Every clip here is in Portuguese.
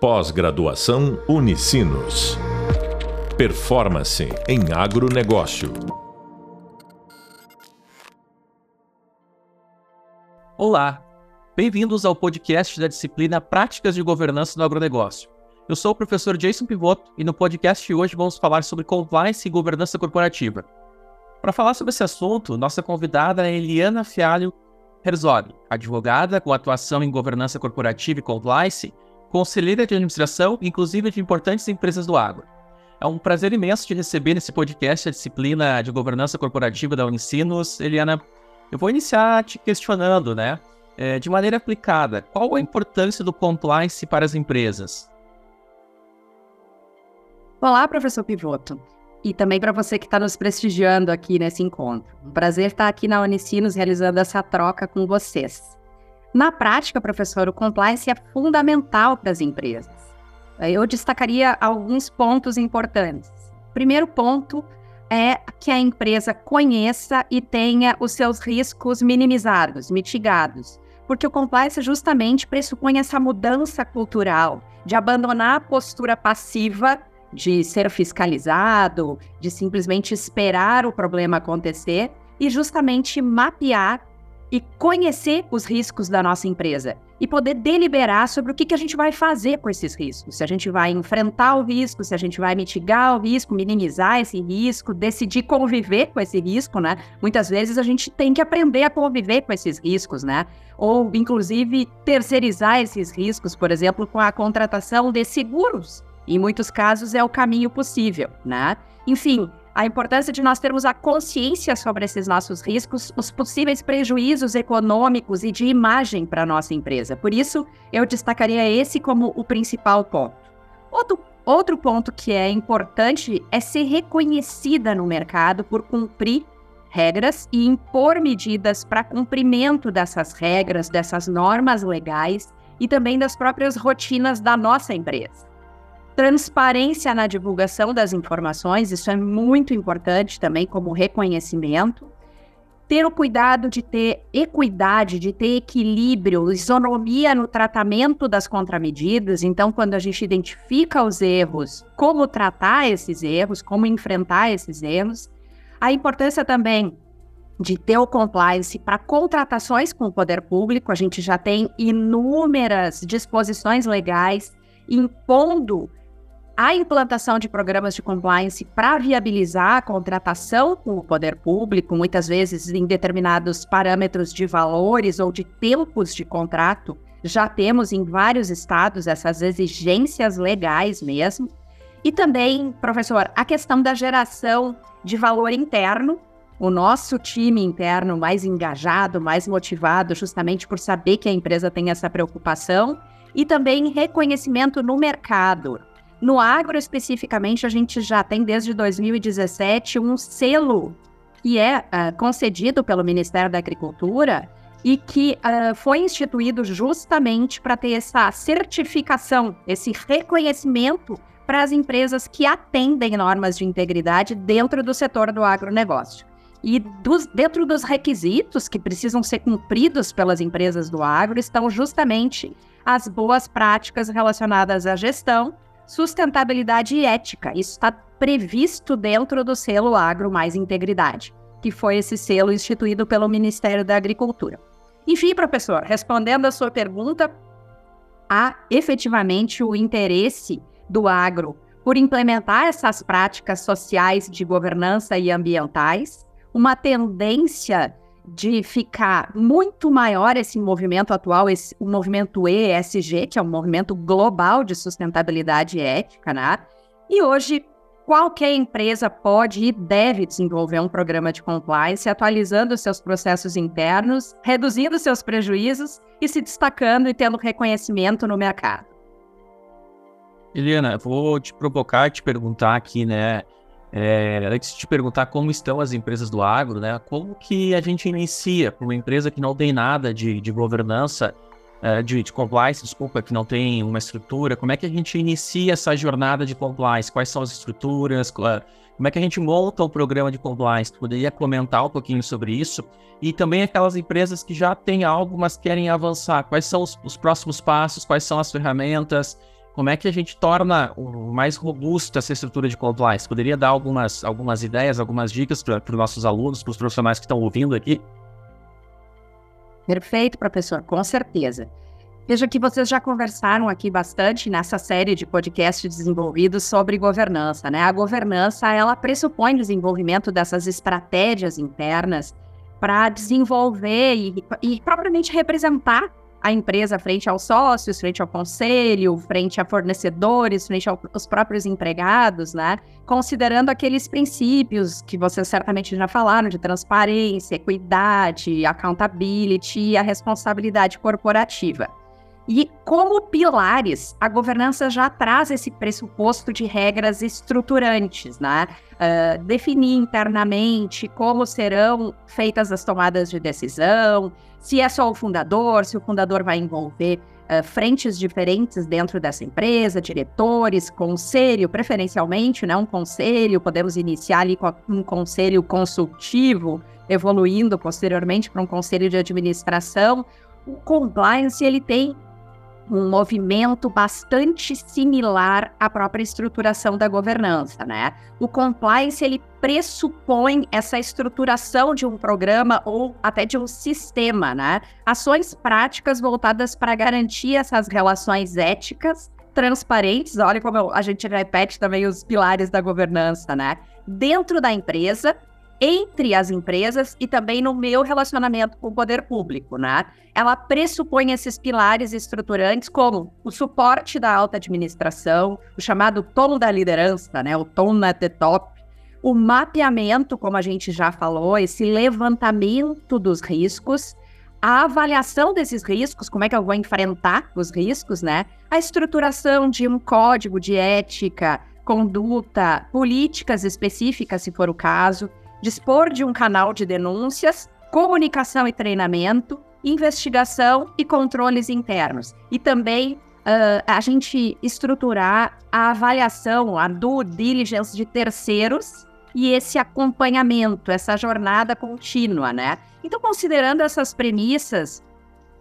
Pós-graduação Unicinos. Performance em agronegócio. Olá, bem-vindos ao podcast da disciplina Práticas de Governança no Agronegócio. Eu sou o professor Jason Pivoto e no podcast de hoje vamos falar sobre compliance e governança corporativa. Para falar sobre esse assunto, nossa convidada é Eliana Fialho Herzog, advogada com atuação em governança corporativa e compliance conselheira de administração, inclusive de importantes empresas do agro. É um prazer imenso te receber nesse podcast, a disciplina de governança corporativa da Unicinos. Eliana, eu vou iniciar te questionando, né? É, de maneira aplicada, qual a importância do compliance para as empresas? Olá, professor Pivoto. E também para você que está nos prestigiando aqui nesse encontro. Um prazer estar aqui na Unicinos realizando essa troca com vocês. Na prática, professor, o compliance é fundamental para as empresas. Eu destacaria alguns pontos importantes. Primeiro ponto é que a empresa conheça e tenha os seus riscos minimizados, mitigados, porque o compliance justamente pressupõe essa mudança cultural de abandonar a postura passiva de ser fiscalizado, de simplesmente esperar o problema acontecer e justamente mapear e conhecer os riscos da nossa empresa e poder deliberar sobre o que, que a gente vai fazer com esses riscos. Se a gente vai enfrentar o risco, se a gente vai mitigar o risco, minimizar esse risco, decidir conviver com esse risco, né? Muitas vezes a gente tem que aprender a conviver com esses riscos, né? Ou, inclusive, terceirizar esses riscos, por exemplo, com a contratação de seguros. Em muitos casos é o caminho possível, né? Enfim, a importância de nós termos a consciência sobre esses nossos riscos, os possíveis prejuízos econômicos e de imagem para a nossa empresa. Por isso, eu destacaria esse como o principal ponto. Outro, outro ponto que é importante é ser reconhecida no mercado por cumprir regras e impor medidas para cumprimento dessas regras, dessas normas legais e também das próprias rotinas da nossa empresa transparência na divulgação das informações, isso é muito importante também como reconhecimento. Ter o cuidado de ter equidade, de ter equilíbrio, isonomia no tratamento das contramedidas. Então, quando a gente identifica os erros, como tratar esses erros, como enfrentar esses erros. A importância também de ter o compliance para contratações com o poder público. A gente já tem inúmeras disposições legais impondo a implantação de programas de compliance para viabilizar a contratação com o poder público, muitas vezes em determinados parâmetros de valores ou de tempos de contrato. Já temos em vários estados essas exigências legais mesmo. E também, professor, a questão da geração de valor interno, o nosso time interno mais engajado, mais motivado, justamente por saber que a empresa tem essa preocupação, e também reconhecimento no mercado. No agro, especificamente, a gente já tem desde 2017 um selo que é uh, concedido pelo Ministério da Agricultura e que uh, foi instituído justamente para ter essa certificação, esse reconhecimento para as empresas que atendem normas de integridade dentro do setor do agronegócio. E dos, dentro dos requisitos que precisam ser cumpridos pelas empresas do agro estão justamente as boas práticas relacionadas à gestão, sustentabilidade e ética. Isso está previsto dentro do selo Agro Mais Integridade, que foi esse selo instituído pelo Ministério da Agricultura. Enfim, professor, respondendo a sua pergunta, há efetivamente o interesse do agro por implementar essas práticas sociais de governança e ambientais, uma tendência de ficar muito maior esse movimento atual, esse, o movimento ESG, que é um movimento global de sustentabilidade ética, né? E hoje, qualquer empresa pode e deve desenvolver um programa de compliance, atualizando seus processos internos, reduzindo seus prejuízos e se destacando e tendo reconhecimento no mercado. Eliana, vou te provocar, te perguntar aqui, né? É, antes de te perguntar como estão as empresas do agro, né? Como que a gente inicia para uma empresa que não tem nada de, de governança, é, de, de, compliance, desculpa, que não tem uma estrutura, como é que a gente inicia essa jornada de compliance? Quais são as estruturas? Como é que a gente monta um programa de compliance? Poderia comentar um pouquinho sobre isso? E também aquelas empresas que já têm algo, mas querem avançar. Quais são os, os próximos passos? Quais são as ferramentas? Como é que a gente torna mais robusta essa estrutura de compliance? Poderia dar algumas, algumas ideias, algumas dicas para os nossos alunos, para os profissionais que estão ouvindo aqui? Perfeito, professor, com certeza. Veja que vocês já conversaram aqui bastante nessa série de podcasts desenvolvidos sobre governança, né? A governança, ela pressupõe o desenvolvimento dessas estratégias internas para desenvolver e, e propriamente representar a empresa frente aos sócios, frente ao conselho, frente a fornecedores, frente aos próprios empregados, né? Considerando aqueles princípios que vocês certamente já falaram de transparência, equidade, accountability e a responsabilidade corporativa. E como pilares, a governança já traz esse pressuposto de regras estruturantes, né? Uh, definir internamente como serão feitas as tomadas de decisão, se é só o fundador, se o fundador vai envolver uh, frentes diferentes dentro dessa empresa, diretores, conselho, preferencialmente, né? Um conselho, podemos iniciar ali com um conselho consultivo, evoluindo posteriormente para um conselho de administração. O compliance, ele tem um movimento bastante similar à própria estruturação da governança, né? O compliance ele pressupõe essa estruturação de um programa ou até de um sistema, né? Ações práticas voltadas para garantir essas relações éticas transparentes. Olha como a gente repete também os pilares da governança, né? Dentro da empresa entre as empresas e também no meu relacionamento com o poder público, né? Ela pressupõe esses pilares estruturantes como o suporte da alta administração, o chamado tom da liderança, né? O tom at the top, o mapeamento, como a gente já falou, esse levantamento dos riscos, a avaliação desses riscos, como é que eu vou enfrentar os riscos, né? A estruturação de um código de ética, conduta, políticas específicas, se for o caso, dispor de um canal de denúncias, comunicação e treinamento, investigação e controles internos. E também uh, a gente estruturar a avaliação, a due diligence de terceiros e esse acompanhamento, essa jornada contínua, né? Então, considerando essas premissas,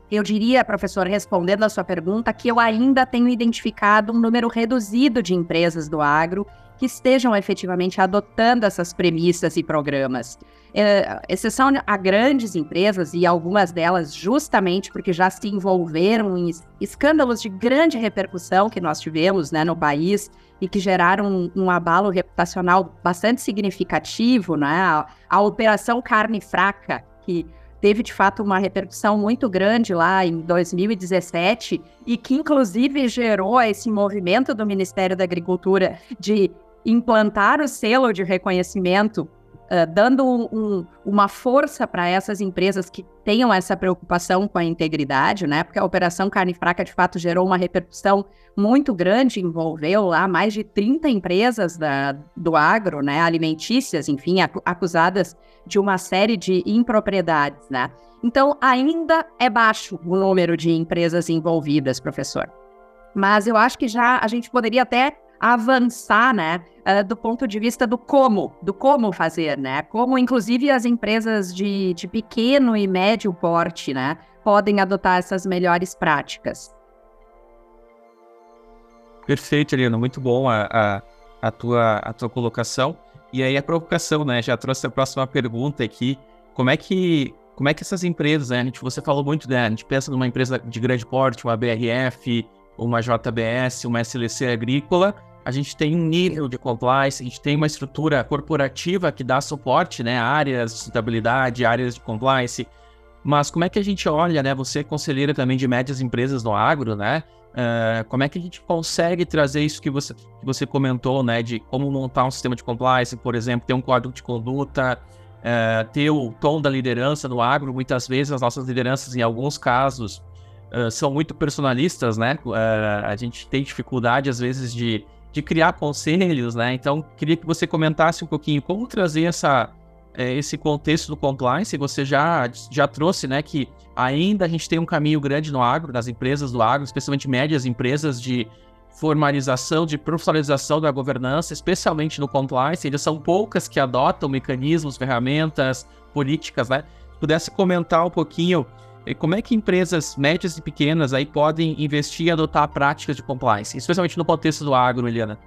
eu diria, professor, respondendo a sua pergunta, que eu ainda tenho identificado um número reduzido de empresas do agro que estejam efetivamente adotando essas premissas e programas. É, exceção a grandes empresas, e algumas delas justamente porque já se envolveram em escândalos de grande repercussão que nós tivemos né, no país e que geraram um, um abalo reputacional bastante significativo, né? A, a Operação Carne Fraca, que teve de fato uma repercussão muito grande lá em 2017 e que inclusive gerou esse movimento do Ministério da Agricultura de implantar o selo de reconhecimento, uh, dando um, um, uma força para essas empresas que tenham essa preocupação com a integridade, né? Porque a Operação Carne Fraca, de fato, gerou uma repercussão muito grande, envolveu lá mais de 30 empresas da, do agro, né? Alimentícias, enfim, acusadas de uma série de impropriedades, né? Então, ainda é baixo o número de empresas envolvidas, professor. Mas eu acho que já a gente poderia até avançar, né, uh, do ponto de vista do como, do como fazer, né, como inclusive as empresas de, de pequeno e médio porte, né, podem adotar essas melhores práticas. Perfeito, Helena, muito bom a, a, a, tua, a tua colocação. E aí a provocação, né, já trouxe a próxima pergunta aqui, como é que como é que essas empresas, né, a gente, você falou muito, né, a gente pensa numa empresa de grande porte, uma BRF, uma JBS, uma SLC agrícola, a gente tem um nível de compliance, a gente tem uma estrutura corporativa que dá suporte, né, áreas de sustentabilidade, áreas de compliance. Mas como é que a gente olha, né? Você é conselheira também de médias empresas no agro, né? Uh, como é que a gente consegue trazer isso que você, que você comentou, né? De como montar um sistema de compliance, por exemplo, ter um código de conduta, uh, ter o tom da liderança no agro. Muitas vezes as nossas lideranças, em alguns casos, uh, são muito personalistas, né? a gente tem dificuldade, às vezes, de de criar conselhos, né? Então, queria que você comentasse um pouquinho como trazer essa, é, esse contexto do compliance. Você já, já trouxe, né, que ainda a gente tem um caminho grande no agro, nas empresas do agro, especialmente médias empresas de formalização, de profissionalização da governança, especialmente no compliance. Ainda são poucas que adotam mecanismos, ferramentas, políticas, né? Se pudesse comentar um pouquinho como é que empresas médias e pequenas aí podem investir e adotar práticas de compliance, especialmente no contexto do agro, Eliana?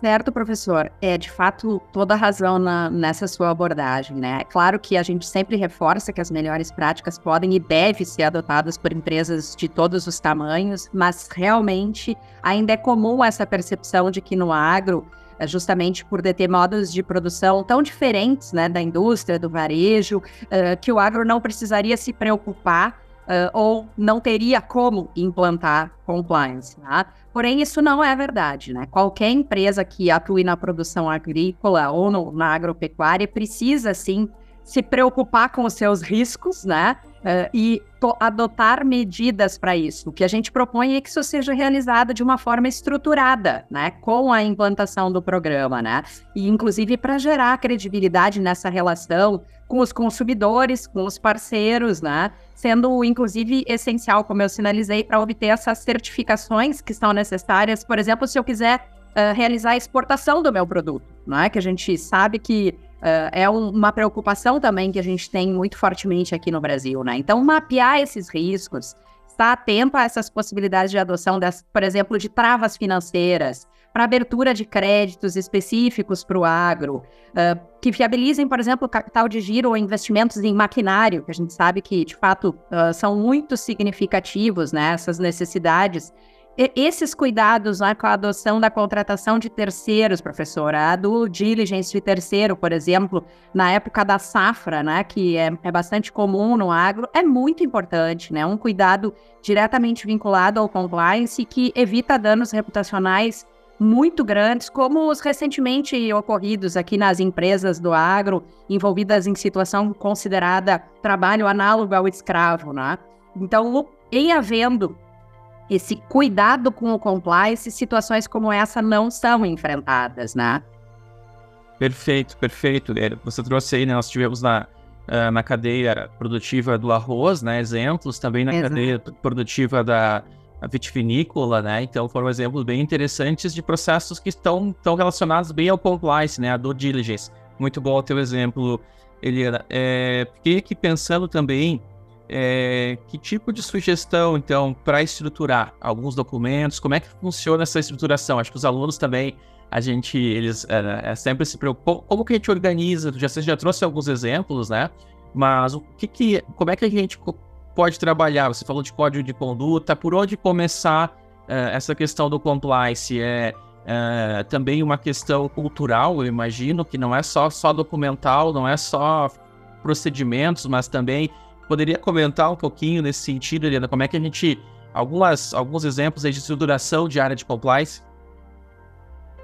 Certo, professor. É, de fato, toda razão na, nessa sua abordagem, né? É claro que a gente sempre reforça que as melhores práticas podem e devem ser adotadas por empresas de todos os tamanhos, mas realmente ainda é comum essa percepção de que no agro, justamente por ter modos de produção tão diferentes, né, da indústria, do varejo, uh, que o agro não precisaria se preocupar uh, ou não teria como implantar compliance. Tá? Porém, isso não é verdade. Né? Qualquer empresa que atue na produção agrícola ou no, na agropecuária precisa, sim, se preocupar com os seus riscos, né? Uh, e adotar medidas para isso. O que a gente propõe é que isso seja realizado de uma forma estruturada, né, com a implantação do programa, né, e inclusive para gerar credibilidade nessa relação com os consumidores, com os parceiros, né, sendo inclusive essencial, como eu sinalizei, para obter essas certificações que são necessárias. Por exemplo, se eu quiser uh, realizar a exportação do meu produto, né, que a gente sabe que Uh, é um, uma preocupação também que a gente tem muito fortemente aqui no Brasil, né? Então, mapear esses riscos, estar atento a essas possibilidades de adoção, das, por exemplo, de travas financeiras, para abertura de créditos específicos para o agro, uh, que viabilizem, por exemplo, capital de giro ou investimentos em maquinário, que a gente sabe que, de fato, uh, são muito significativos, né? Essas necessidades esses cuidados né, com a adoção da contratação de terceiros, professora, a do diligence de terceiro, por exemplo, na época da safra, né, que é, é bastante comum no agro, é muito importante, né, um cuidado diretamente vinculado ao compliance que evita danos reputacionais muito grandes, como os recentemente ocorridos aqui nas empresas do agro, envolvidas em situação considerada trabalho análogo ao escravo, né? Então, em havendo esse cuidado com o compliance, situações como essa não são enfrentadas, né? Perfeito, perfeito. Você trouxe aí, né? Nós tivemos na, uh, na cadeia produtiva do arroz, né? Exemplos também na Exato. cadeia produtiva da vitivinícola, né? Então foram exemplos bem interessantes de processos que estão, estão relacionados bem ao compliance, né? A due diligence. Muito bom o teu exemplo, Eliana. É, fiquei aqui pensando também é, que tipo de sugestão, então, para estruturar alguns documentos? Como é que funciona essa estruturação? Acho que os alunos também, a gente, eles é, é sempre se preocupam. Como que a gente organiza? Já, você já trouxe alguns exemplos, né? Mas o que que, como é que a gente pode trabalhar? Você falou de código de conduta. Por onde começar é, essa questão do compliance? É, é, também uma questão cultural, eu imagino, que não é só, só documental, não é só procedimentos, mas também Poderia comentar um pouquinho nesse sentido, Eliana, como é que a gente. Algumas, alguns exemplos de estruturação de área de compliance?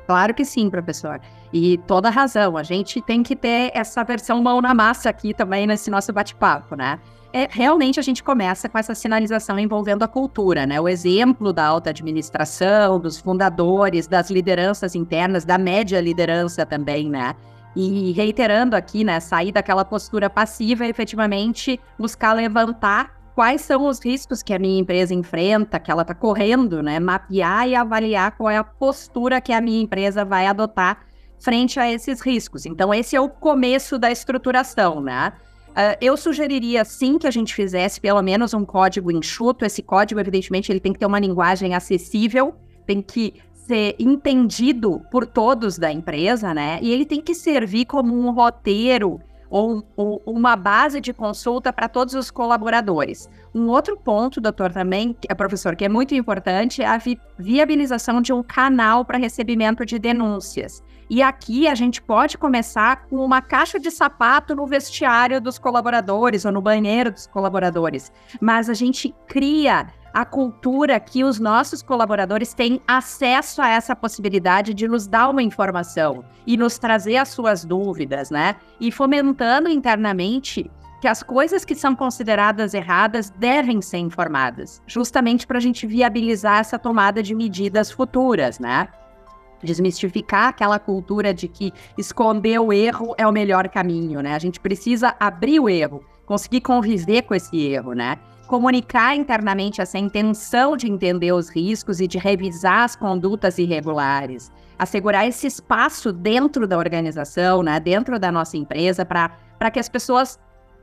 Claro que sim, professor. E toda razão. A gente tem que ter essa versão mão na massa aqui também nesse nosso bate-papo, né? É, realmente a gente começa com essa sinalização envolvendo a cultura, né? O exemplo da alta administração, dos fundadores, das lideranças internas, da média liderança também, né? E reiterando aqui, né, sair daquela postura passiva e efetivamente buscar levantar quais são os riscos que a minha empresa enfrenta, que ela está correndo, né? Mapear e avaliar qual é a postura que a minha empresa vai adotar frente a esses riscos. Então, esse é o começo da estruturação, né? Uh, eu sugeriria sim que a gente fizesse pelo menos um código enxuto. Esse código, evidentemente, ele tem que ter uma linguagem acessível, tem que ser entendido por todos da empresa, né? E ele tem que servir como um roteiro ou, ou uma base de consulta para todos os colaboradores. Um outro ponto, doutor, também, é professor, que é muito importante, é a vi viabilização de um canal para recebimento de denúncias. E aqui a gente pode começar com uma caixa de sapato no vestiário dos colaboradores ou no banheiro dos colaboradores. Mas a gente cria a cultura que os nossos colaboradores têm acesso a essa possibilidade de nos dar uma informação e nos trazer as suas dúvidas, né? E fomentando internamente que as coisas que são consideradas erradas devem ser informadas, justamente para a gente viabilizar essa tomada de medidas futuras, né? Desmistificar aquela cultura de que esconder o erro é o melhor caminho, né? A gente precisa abrir o erro, conseguir conviver com esse erro, né? Comunicar internamente essa intenção de entender os riscos e de revisar as condutas irregulares, assegurar esse espaço dentro da organização, né, dentro da nossa empresa, para que as pessoas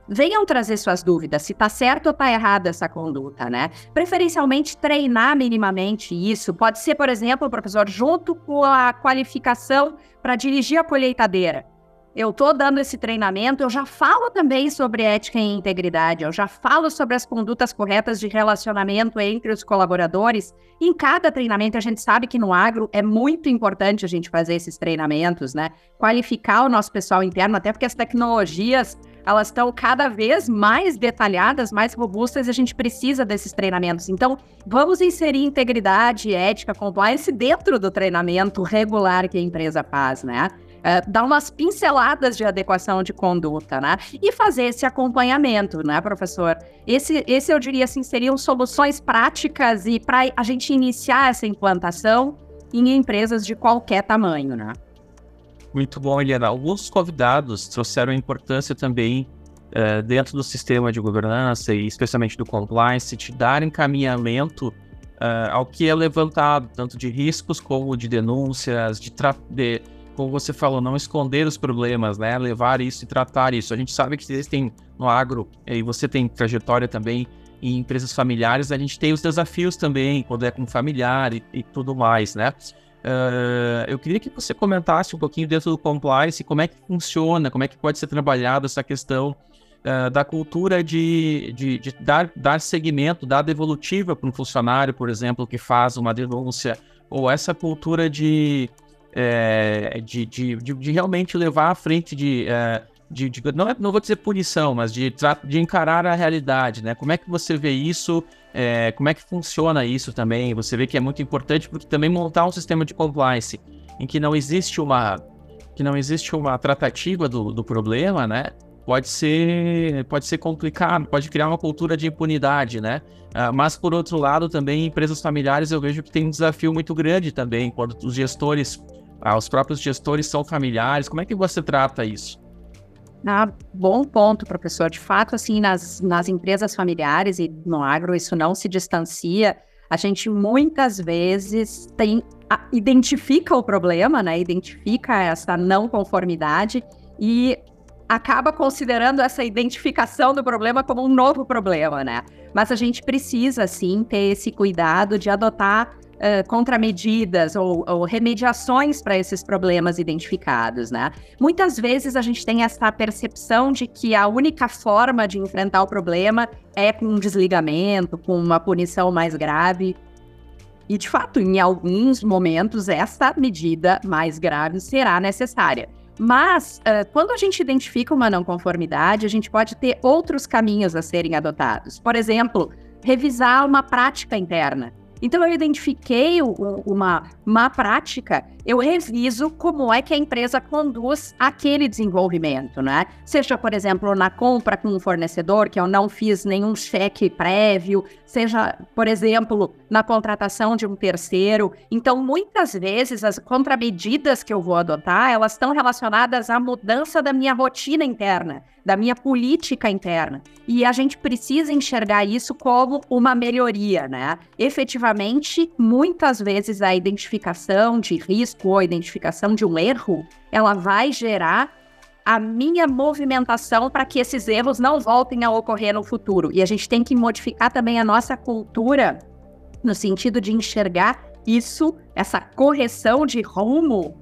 venham trazer suas dúvidas, se está certo ou está errada essa conduta, né? Preferencialmente treinar minimamente isso. Pode ser, por exemplo, professor, junto com a qualificação para dirigir a colheitadeira eu estou dando esse treinamento, eu já falo também sobre ética e integridade, eu já falo sobre as condutas corretas de relacionamento entre os colaboradores. Em cada treinamento, a gente sabe que no agro é muito importante a gente fazer esses treinamentos, né? Qualificar o nosso pessoal interno, até porque as tecnologias elas estão cada vez mais detalhadas, mais robustas, e a gente precisa desses treinamentos. Então, vamos inserir integridade, ética, compliance dentro do treinamento regular que a empresa faz, né? É, dar umas pinceladas de adequação de conduta, né? E fazer esse acompanhamento, né, professor? Esse, esse eu diria assim, seriam soluções práticas e para a gente iniciar essa implantação em empresas de qualquer tamanho, né? Muito bom, Eliana. Alguns convidados trouxeram importância também uh, dentro do sistema de governança e especialmente do compliance, te dar encaminhamento uh, ao que é levantado, tanto de riscos como de denúncias, de, de como você falou, não esconder os problemas, né? Levar isso e tratar isso. A gente sabe que existem no agro, e você tem trajetória também em empresas familiares, a gente tem os desafios também, quando é com familiar e, e tudo mais, né? Uh, eu queria que você comentasse um pouquinho dentro do compliance, como é que funciona, como é que pode ser trabalhada essa questão uh, da cultura de, de, de, dar, dar segmento, dar devolutiva para um funcionário, por exemplo, que faz uma denúncia, ou essa cultura de é, de, de, de, de, realmente levar à frente de. É, de, de, não, é, não vou dizer punição, mas de, de encarar a realidade, né? Como é que você vê isso? É, como é que funciona isso também? Você vê que é muito importante porque também montar um sistema de compliance em que não existe uma que não existe uma tratativa do, do problema, né? Pode ser pode ser complicado, pode criar uma cultura de impunidade, né? Uh, mas por outro lado também empresas familiares eu vejo que tem um desafio muito grande também quando os gestores ah, os próprios gestores são familiares. Como é que você trata isso? Ah, bom ponto, professor. De fato, assim, nas, nas empresas familiares e no agro, isso não se distancia. A gente muitas vezes tem, a, identifica o problema, né? Identifica essa não conformidade e acaba considerando essa identificação do problema como um novo problema, né? Mas a gente precisa, sim, ter esse cuidado de adotar uh, contramedidas ou, ou remediações para esses problemas identificados, né? Muitas vezes a gente tem essa percepção de que a única forma de enfrentar o problema é com um desligamento, com uma punição mais grave. E, de fato, em alguns momentos, essa medida mais grave será necessária. Mas, uh, quando a gente identifica uma não conformidade, a gente pode ter outros caminhos a serem adotados. Por exemplo, revisar uma prática interna. Então eu identifiquei uma má prática, eu reviso como é que a empresa conduz aquele desenvolvimento, né? Seja, por exemplo, na compra com um fornecedor, que eu não fiz nenhum cheque prévio, seja, por exemplo, na contratação de um terceiro. Então, muitas vezes as contramedidas que eu vou adotar, elas estão relacionadas à mudança da minha rotina interna da minha política interna. E a gente precisa enxergar isso como uma melhoria, né? Efetivamente, muitas vezes a identificação de risco ou a identificação de um erro, ela vai gerar a minha movimentação para que esses erros não voltem a ocorrer no futuro. E a gente tem que modificar também a nossa cultura no sentido de enxergar isso, essa correção de rumo,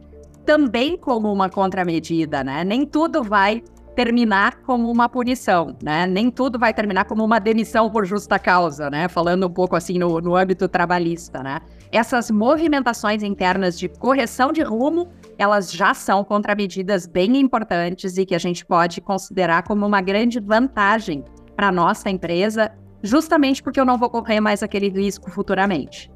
também como uma contramedida, né? Nem tudo vai terminar como uma punição, né? Nem tudo vai terminar como uma demissão por justa causa, né? Falando um pouco assim no, no âmbito trabalhista, né? Essas movimentações internas de correção de rumo, elas já são contramedidas bem importantes e que a gente pode considerar como uma grande vantagem para nossa empresa, justamente porque eu não vou correr mais aquele risco futuramente.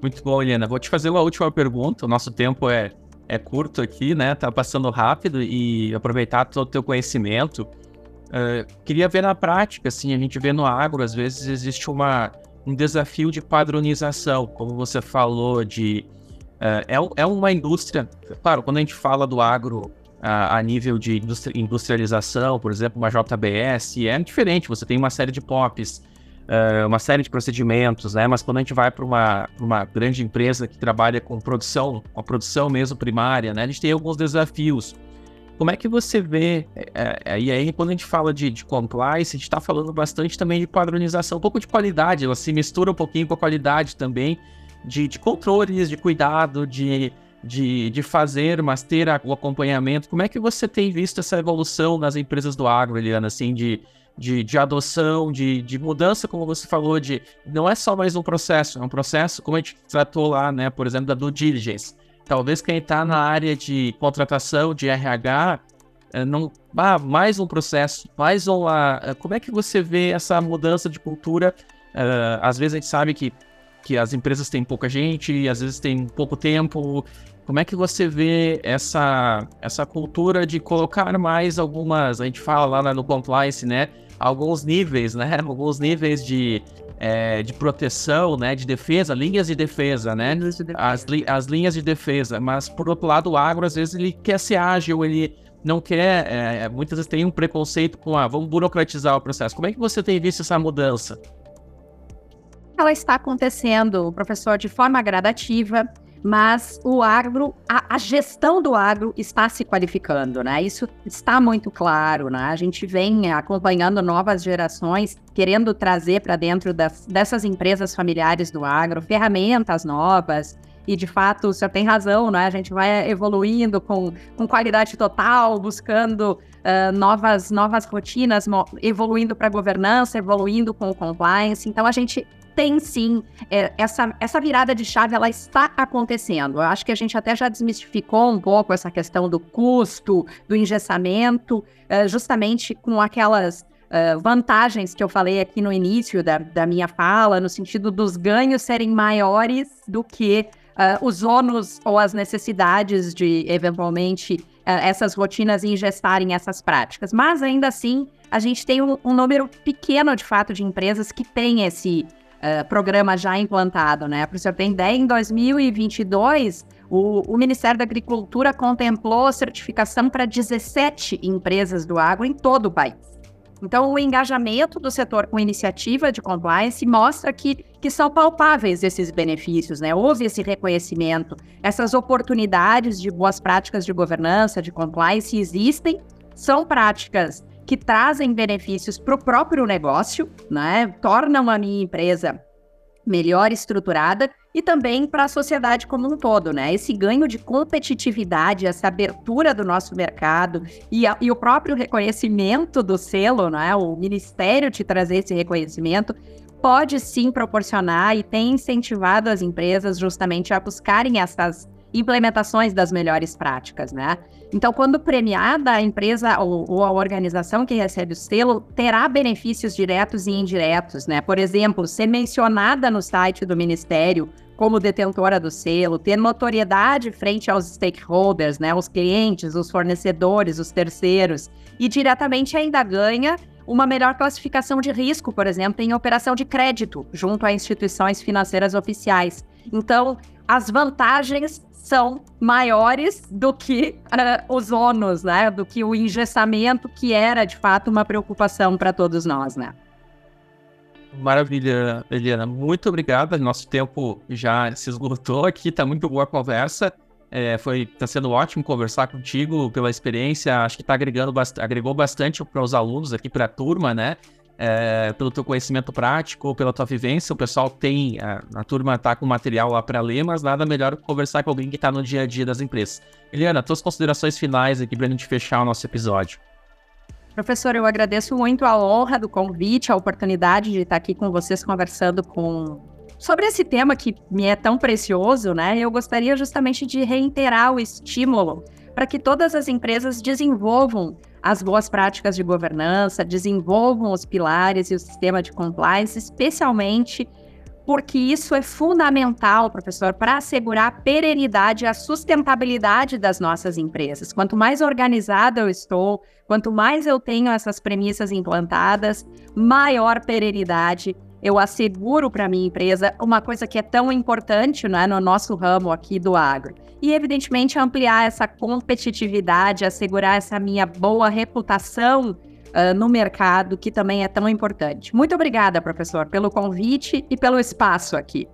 Muito bom, Helena. Vou te fazer uma última pergunta. O nosso tempo é é curto aqui, né? Tá passando rápido e aproveitar todo o teu conhecimento. Uh, queria ver na prática, assim, a gente vê no agro, às vezes existe uma, um desafio de padronização, como você falou, de... Uh, é, é uma indústria... Claro, quando a gente fala do agro uh, a nível de industrialização, por exemplo, uma JBS, é diferente, você tem uma série de POPs, uh, uma série de procedimentos, né? Mas quando a gente vai para uma, uma grande empresa que trabalha com produção, com a produção mesmo primária, né? A gente tem alguns desafios. Como é que você vê, é, é, e aí quando a gente fala de, de compliance, a gente está falando bastante também de padronização, um pouco de qualidade, ela se mistura um pouquinho com a qualidade também, de, de controles, de cuidado, de, de, de fazer, mas ter o acompanhamento. Como é que você tem visto essa evolução nas empresas do agro, Eliana, assim, de, de, de adoção, de, de mudança, como você falou, de não é só mais um processo, é um processo, como a gente tratou lá, né, por exemplo, da due diligence Talvez quem está na área de contratação, de RH, é, não, ah, mais um processo, mais uma. É, como é que você vê essa mudança de cultura? Uh, às vezes a gente sabe que, que as empresas têm pouca gente, às vezes tem pouco tempo. Como é que você vê essa, essa cultura de colocar mais algumas, a gente fala lá no compliance, né? Alguns níveis, né? Alguns níveis de, é, de proteção, né, de defesa, linhas de defesa, né. As, li as linhas de defesa. Mas por outro lado, o agro às vezes ele quer ser ágil, ele não quer, é, muitas vezes tem um preconceito com, ah, vamos burocratizar o processo. Como é que você tem visto essa mudança? Ela está acontecendo, professor, de forma gradativa mas o agro, a, a, gestão do agro está se qualificando, né? Isso está muito claro, né? A gente vem acompanhando novas gerações querendo trazer para dentro das, dessas empresas familiares do agro ferramentas novas. E de fato, o senhor tem razão, né? A gente vai evoluindo com, com qualidade total, buscando uh, novas, novas rotinas, evoluindo para governança, evoluindo com o compliance. Então, a gente tem sim é, essa, essa virada de chave, ela está acontecendo. Eu acho que a gente até já desmistificou um pouco essa questão do custo, do engessamento, é, justamente com aquelas é, vantagens que eu falei aqui no início da, da minha fala, no sentido dos ganhos serem maiores do que uh, os ônus ou as necessidades de, eventualmente, uh, essas rotinas ingestarem essas práticas. Mas, ainda assim, a gente tem um, um número pequeno, de fato, de empresas que têm esse uh, programa já implantado, né? Para o senhor ter ideia, em 2022, o, o, Ministério da Agricultura contemplou certificação para 17 empresas do agro em todo o país. Então, o engajamento do setor com iniciativa de compliance mostra que, que são palpáveis esses benefícios, né? Houve esse reconhecimento, essas oportunidades de boas práticas de governança, de compliance existem, são práticas que trazem benefícios para o próprio negócio, né? Tornam a minha empresa melhor estruturada e também para a sociedade como um todo, né? Esse ganho de competitividade, essa abertura do nosso mercado e, a, e o próprio reconhecimento do selo, né? O ministério te trazer esse reconhecimento pode sim proporcionar e tem incentivado as empresas justamente a buscarem essas implementações das melhores práticas, né? Então, quando premiada, a empresa ou, ou, a organização que recebe o selo terá benefícios diretos e indiretos, né? Por exemplo, ser mencionada no site do Ministério como detentora do selo, ter notoriedade frente aos stakeholders, né? Os clientes, os fornecedores, os terceiros, e diretamente ainda ganha uma melhor classificação de risco, por exemplo, em operação de crédito, junto a instituições financeiras oficiais. Então, as vantagens são maiores do que uh, os ônus, né? Do que o engessamento, que era de fato uma preocupação para todos nós, né? Maravilha, Eliana. Muito obrigada. Nosso tempo já se esgotou aqui, tá muito boa a conversa. É, foi, tá sendo ótimo conversar contigo pela experiência. Acho que tá agregando agregou bastante para os alunos aqui, para a turma, né? É, pelo teu conhecimento prático, pela tua vivência. O pessoal tem, a, a turma tá com material lá para ler, mas nada melhor conversar com alguém que está no dia a dia das empresas. Eliana, tuas considerações finais aqui para a gente fechar o nosso episódio. Professor, eu agradeço muito a honra do convite, a oportunidade de estar aqui com vocês conversando com sobre esse tema que me é tão precioso, né? Eu gostaria justamente de reiterar o estímulo para que todas as empresas desenvolvam as boas práticas de governança, desenvolvam os pilares e o sistema de compliance, especialmente porque isso é fundamental, professor, para assegurar a perenidade e a sustentabilidade das nossas empresas. Quanto mais organizada eu estou, quanto mais eu tenho essas premissas implantadas, maior perenidade eu asseguro para minha empresa uma coisa que é tão importante né, no nosso ramo aqui do agro. E, evidentemente, ampliar essa competitividade, assegurar essa minha boa reputação uh, no mercado, que também é tão importante. Muito obrigada, professor, pelo convite e pelo espaço aqui.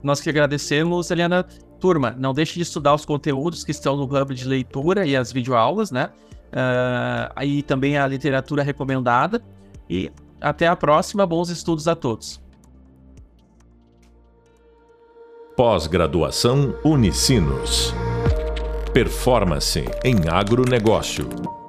Nós que agradecemos, Eliana. turma, não deixe de estudar os conteúdos que estão no hub de leitura e as videoaulas, né? Uh, aí também a literatura recomendada. E até a próxima, bons estudos a todos. Pós-graduação Unicinos. Performance em agronegócio.